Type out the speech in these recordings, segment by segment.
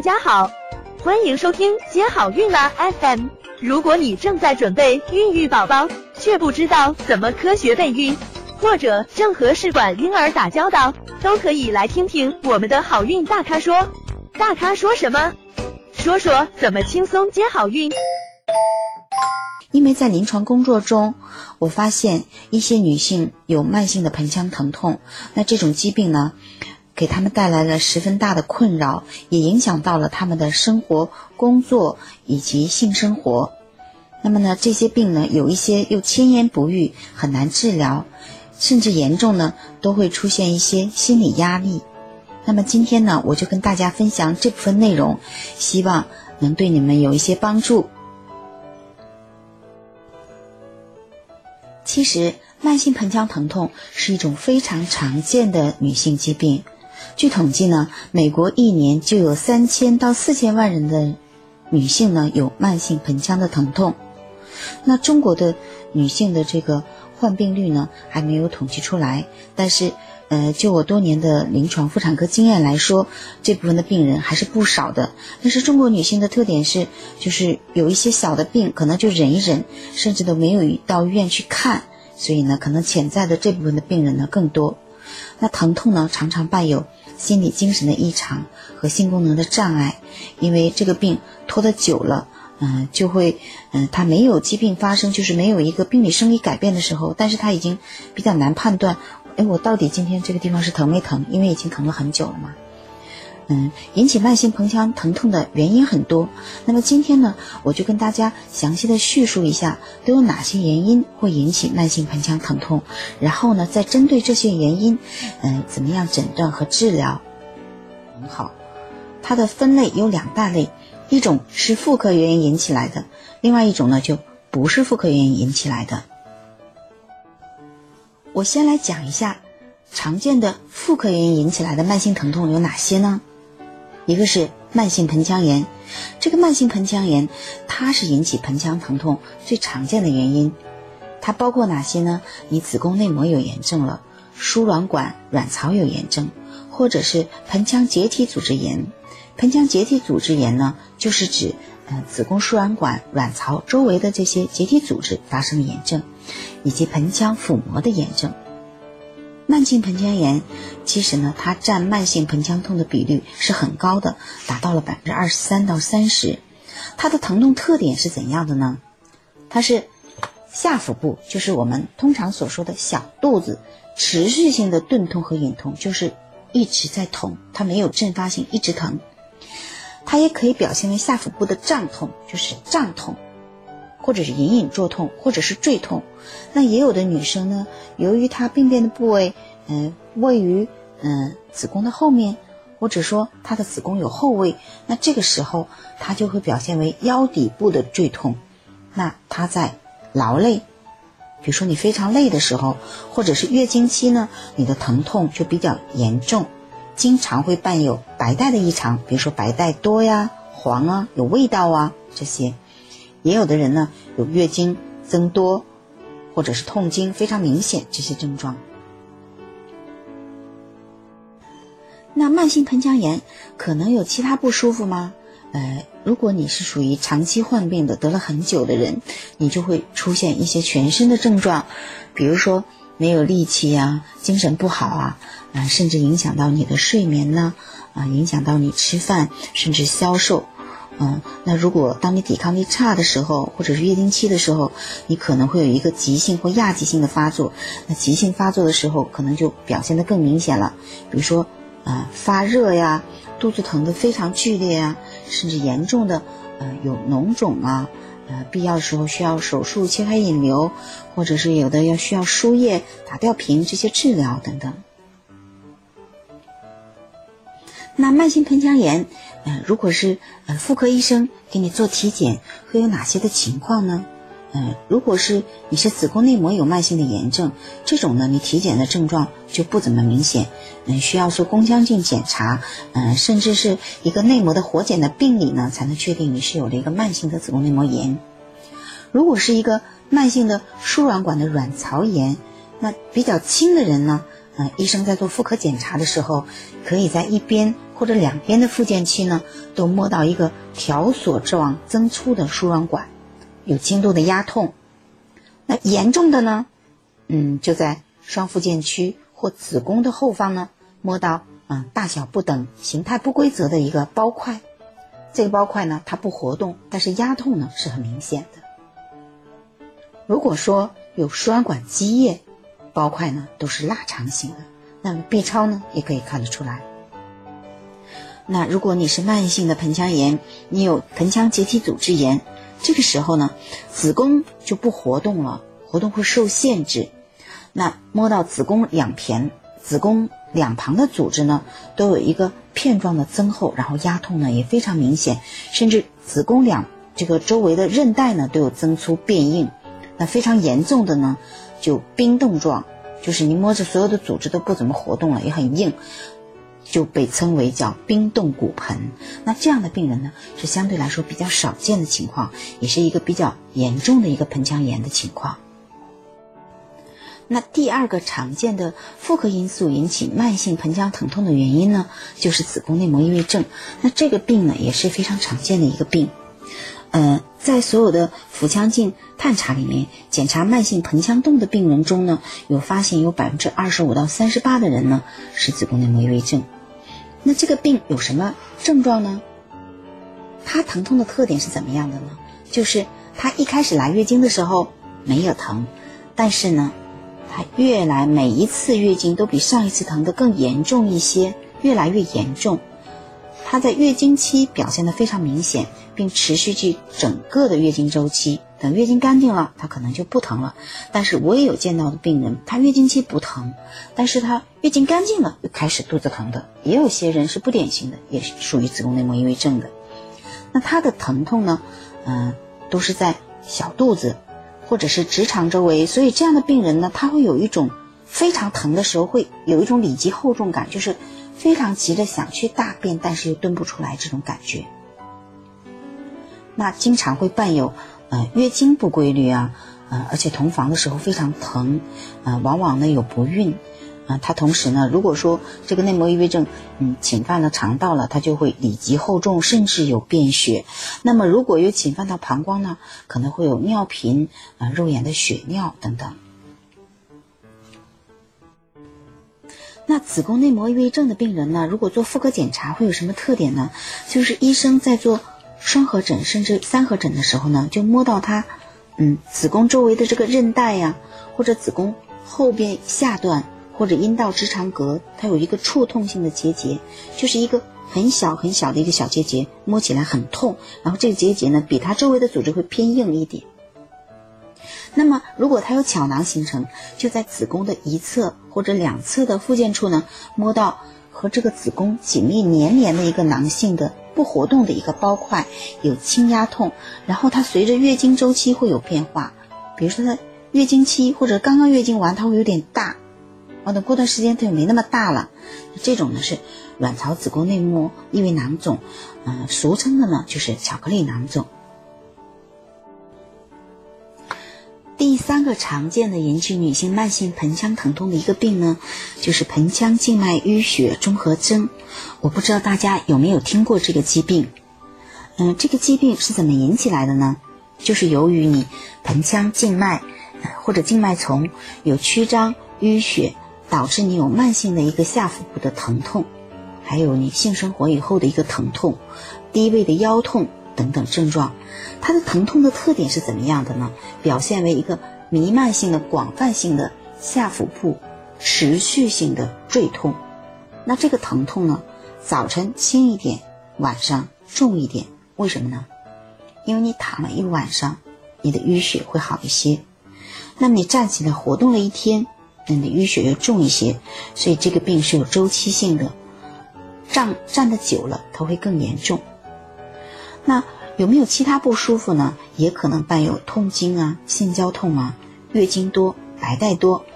大家好，欢迎收听接好运啦 FM。如果你正在准备孕育宝宝，却不知道怎么科学备孕，或者正和试管婴儿打交道，都可以来听听我们的好运大咖说。大咖说什么？说说怎么轻松接好运。因为在临床工作中，我发现一些女性有慢性的盆腔疼痛，那这种疾病呢，给他们带来了十分大的困扰，也影响到了他们的生活、工作以及性生活。那么呢，这些病呢，有一些又千言不愈，很难治疗，甚至严重呢，都会出现一些心理压力。那么今天呢，我就跟大家分享这部分内容，希望能对你们有一些帮助。其实，慢性盆腔疼痛是一种非常常见的女性疾病。据统计呢，美国一年就有三千到四千万人的女性呢有慢性盆腔的疼痛。那中国的女性的这个患病率呢还没有统计出来，但是，呃，就我多年的临床妇产科经验来说，这部分的病人还是不少的。但是中国女性的特点是，就是有一些小的病可能就忍一忍，甚至都没有到医院去看。所以呢，可能潜在的这部分的病人呢更多。那疼痛呢，常常伴有心理精神的异常和性功能的障碍。因为这个病拖得久了，嗯，就会，嗯，它没有疾病发生，就是没有一个病理生理改变的时候，但是它已经比较难判断，哎，我到底今天这个地方是疼没疼？因为已经疼了很久了嘛。嗯，引起慢性盆腔疼痛的原因很多。那么今天呢，我就跟大家详细的叙述一下都有哪些原因会引起慢性盆腔疼痛，然后呢，再针对这些原因，嗯，怎么样诊断和治疗？很好，它的分类有两大类，一种是妇科原因引起来的，另外一种呢就不是妇科原因引起来的。我先来讲一下常见的妇科原因引起来的慢性疼痛有哪些呢？一个是慢性盆腔炎，这个慢性盆腔炎，它是引起盆腔疼痛最常见的原因。它包括哪些呢？你子宫内膜有炎症了，输卵管、卵巢有炎症，或者是盆腔结缔组织炎。盆腔结缔组织炎呢，就是指呃子宫输卵管、卵巢周围的这些结缔组织发生炎症，以及盆腔腹膜的炎症。慢性盆腔炎，其实呢，它占慢性盆腔痛的比率是很高的，达到了百分之二十三到三十。它的疼痛特点是怎样的呢？它是下腹部，就是我们通常所说的小肚子，持续性的钝痛和隐痛，就是一直在痛，它没有阵发性，一直疼。它也可以表现为下腹部的胀痛，就是胀痛。或者是隐隐作痛，或者是坠痛，那也有的女生呢，由于她病变的部位，嗯，位于嗯子宫的后面，或者说她的子宫有后位，那这个时候她就会表现为腰底部的坠痛。那她在劳累，比如说你非常累的时候，或者是月经期呢，你的疼痛就比较严重，经常会伴有白带的异常，比如说白带多呀、黄啊、有味道啊这些。也有的人呢有月经增多，或者是痛经非常明显这些症状。那慢性盆腔炎可能有其他不舒服吗？呃，如果你是属于长期患病的，得了很久的人，你就会出现一些全身的症状，比如说没有力气呀，精神不好啊，啊，甚至影响到你的睡眠呢，啊，影响到你吃饭，甚至消瘦。嗯，那如果当你抵抗力差的时候，或者是月经期的时候，你可能会有一个急性或亚急性的发作。那急性发作的时候，可能就表现的更明显了，比如说，啊发热呀，肚子疼的非常剧烈呀，甚至严重的，呃有脓肿啊，呃必要的时候需要手术切开引流，或者是有的要需要输液打吊瓶这些治疗等等。那慢性盆腔炎。呃，如果是呃妇科医生给你做体检，会有哪些的情况呢？嗯，如果是你是子宫内膜有慢性的炎症，这种呢，你体检的症状就不怎么明显，嗯，需要做宫腔镜检查，嗯，甚至是一个内膜的活检的病理呢，才能确定你是有了一个慢性的子宫内膜炎。如果是一个慢性的输卵管的卵巢炎，那比较轻的人呢，嗯，医生在做妇科检查的时候，可以在一边。或者两边的附件区呢，都摸到一个条索状增粗的输卵管，有轻度的压痛。那严重的呢，嗯，就在双附件区或子宫的后方呢，摸到嗯大小不等、形态不规则的一个包块。这个包块呢，它不活动，但是压痛呢是很明显的。如果说有输卵管积液，包块呢都是腊肠型的，那么 B 超呢也可以看得出来。那如果你是慢性的盆腔炎，你有盆腔结缔组织炎，这个时候呢，子宫就不活动了，活动会受限制。那摸到子宫两片、子宫两旁的组织呢，都有一个片状的增厚，然后压痛呢也非常明显，甚至子宫两这个周围的韧带呢都有增粗变硬。那非常严重的呢，就冰冻状，就是你摸着所有的组织都不怎么活动了，也很硬。就被称为叫冰冻骨盆，那这样的病人呢是相对来说比较少见的情况，也是一个比较严重的一个盆腔炎的情况。那第二个常见的妇科因素引起慢性盆腔疼痛的原因呢，就是子宫内膜异位症。那这个病呢也是非常常见的一个病。呃，在所有的腹腔镜探查里面，检查慢性盆腔洞的病人中呢，有发现有百分之二十五到三十八的人呢是子宫内膜异位症。那这个病有什么症状呢？它疼痛的特点是怎么样的呢？就是它一开始来月经的时候没有疼，但是呢，它越来每一次月经都比上一次疼的更严重一些，越来越严重。它在月经期表现的非常明显，并持续至整个的月经周期。等月经干净了，她可能就不疼了。但是我也有见到的病人，他月经期不疼，但是他月经干净了又开始肚子疼的。也有些人是不典型的，也是属于子宫内膜异位症的。那他的疼痛呢，嗯，都是在小肚子或者是直肠周围。所以这样的病人呢，他会有一种非常疼的时候，会有一种里急厚重感，就是非常急的想去大便，但是又蹲不出来这种感觉。那经常会伴有。呃，月经不规律啊，呃，而且同房的时候非常疼，呃，往往呢有不孕，啊，它同时呢，如果说这个内膜异位症，嗯，侵犯了肠道了，它就会里急厚重，甚至有便血。那么如果有侵犯到膀胱呢，可能会有尿频，啊，肉眼的血尿等等。那子宫内膜异位症的病人呢，如果做妇科检查会有什么特点呢？就是医生在做。双合诊甚至三合诊的时候呢，就摸到它，嗯，子宫周围的这个韧带呀，或者子宫后边下段或者阴道直肠隔，它有一个触痛性的结节，就是一个很小很小的一个小结节，摸起来很痛。然后这个结节呢，比它周围的组织会偏硬一点。那么如果它有巧囊形成，就在子宫的一侧或者两侧的附件处呢，摸到和这个子宫紧密粘连的一个囊性的。不活动的一个包块有轻压痛，然后它随着月经周期会有变化，比如说它月经期或者刚刚月经完，它会有点大，啊等过段时间它就没那么大了，这种呢是卵巢子宫内膜异位囊肿，嗯，俗称的呢就是巧克力囊肿。第三个常见的引起女性慢性盆腔疼痛的一个病呢，就是盆腔静脉淤血综合征。我不知道大家有没有听过这个疾病？嗯，这个疾病是怎么引起来的呢？就是由于你盆腔静脉或者静脉丛有曲张淤血，导致你有慢性的一个下腹部的疼痛，还有你性生活以后的一个疼痛、低位的腰痛等等症状。它的疼痛的特点是怎么样的呢？表现为一个弥漫性的、广泛性的下腹部持续性的坠痛。那这个疼痛呢，早晨轻一点，晚上重一点。为什么呢？因为你躺了一晚上，你的淤血会好一些。那么你站起来活动了一天，那你的淤血又重一些。所以这个病是有周期性的，站站的久了，它会更严重。那。有没有其他不舒服呢？也可能伴有痛经啊、性交痛啊、月经多、白带多，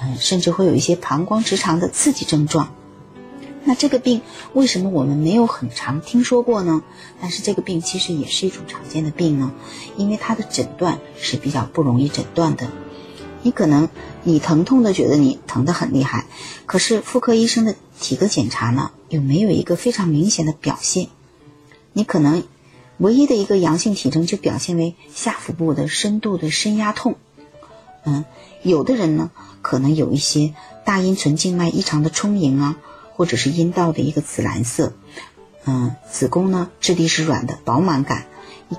嗯，甚至会有一些膀胱直肠的刺激症状。那这个病为什么我们没有很常听说过呢？但是这个病其实也是一种常见的病呢，因为它的诊断是比较不容易诊断的，你可能你疼痛的觉得你疼得很厉害，可是妇科医生的体格检查呢，又没有一个非常明显的表现。你可能唯一的一个阳性体征就表现为下腹部的深度的深压痛。嗯，有的人呢，可能有一些大阴唇静脉异常的充盈啊，或者是阴道的一个紫蓝色。嗯，子宫呢质地是软的，饱满感。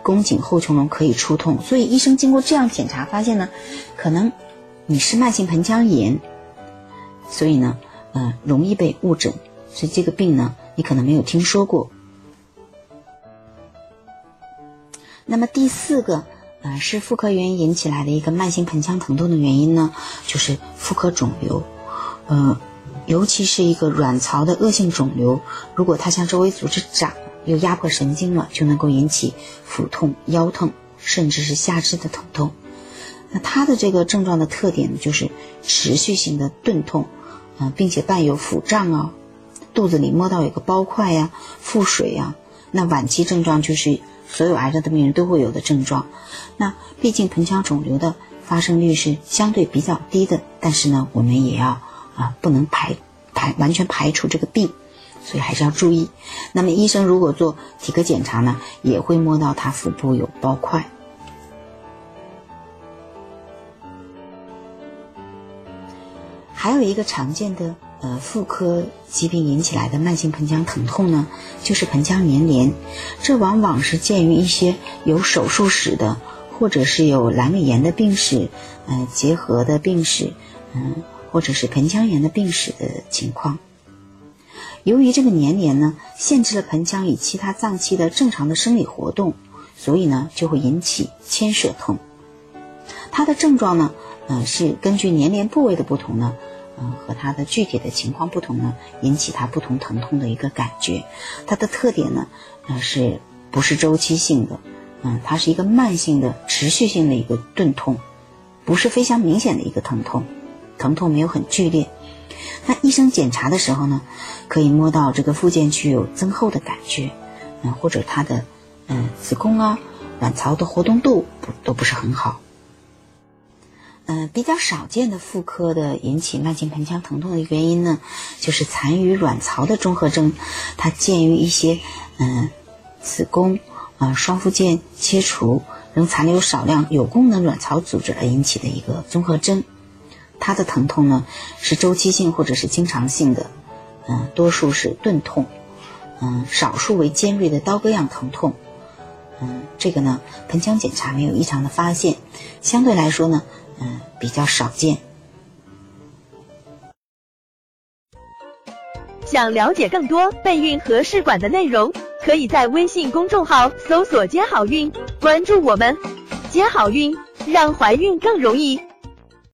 宫颈后穹窿可以出痛，所以医生经过这样检查发现呢，可能你是慢性盆腔炎，所以呢，呃，容易被误诊，所以这个病呢，你可能没有听说过。那么第四个，呃，是妇科原因引起来的一个慢性盆腔疼痛的原因呢，就是妇科肿瘤，呃，尤其是一个卵巢的恶性肿瘤，如果它向周围组织长。又压迫神经了，就能够引起腹痛、腰痛，甚至是下肢的疼痛。那它的这个症状的特点呢，就是持续性的钝痛，啊，并且伴有腹胀啊，肚子里摸到有个包块呀、腹水呀。那晚期症状就是所有癌症的病人都会有的症状。那毕竟盆腔肿瘤的发生率是相对比较低的，但是呢，我们也要啊，不能排排完全排除这个病。所以还是要注意。那么医生如果做体格检查呢，也会摸到他腹部有包块。还有一个常见的呃妇科疾病引起来的慢性盆腔疼痛呢，就是盆腔粘连。这往往是见于一些有手术史的，或者是有阑尾炎的病史，嗯，结核的病史，嗯，或者是盆腔炎的病史的情况。由于这个粘连呢，限制了盆腔与其他脏器的正常的生理活动，所以呢，就会引起牵涉痛。它的症状呢，呃，是根据粘连部位的不同呢，嗯，和它的具体的情况不同呢，引起它不同疼痛的一个感觉。它的特点呢，呃，是不是周期性的？嗯，它是一个慢性的、持续性的一个钝痛，不是非常明显的一个疼痛，疼痛没有很剧烈。那医生检查的时候呢，可以摸到这个附件区有增厚的感觉，嗯，或者它的嗯子宫啊、卵巢的活动度不都不是很好。嗯，比较少见的妇科的引起慢性盆腔疼痛的原因呢，就是残余卵巢的综合征，它见于一些嗯子宫啊双附件切除仍残留少量有功能卵巢组织而引起的一个综合征。它的疼痛呢是周期性或者是经常性的，嗯，多数是钝痛，嗯，少数为尖锐的刀割样疼痛，嗯，这个呢盆腔检查没有异常的发现，相对来说呢，嗯，比较少见。想了解更多备孕和试管的内容，可以在微信公众号搜索“接好运”，关注我们，接好运，让怀孕更容易。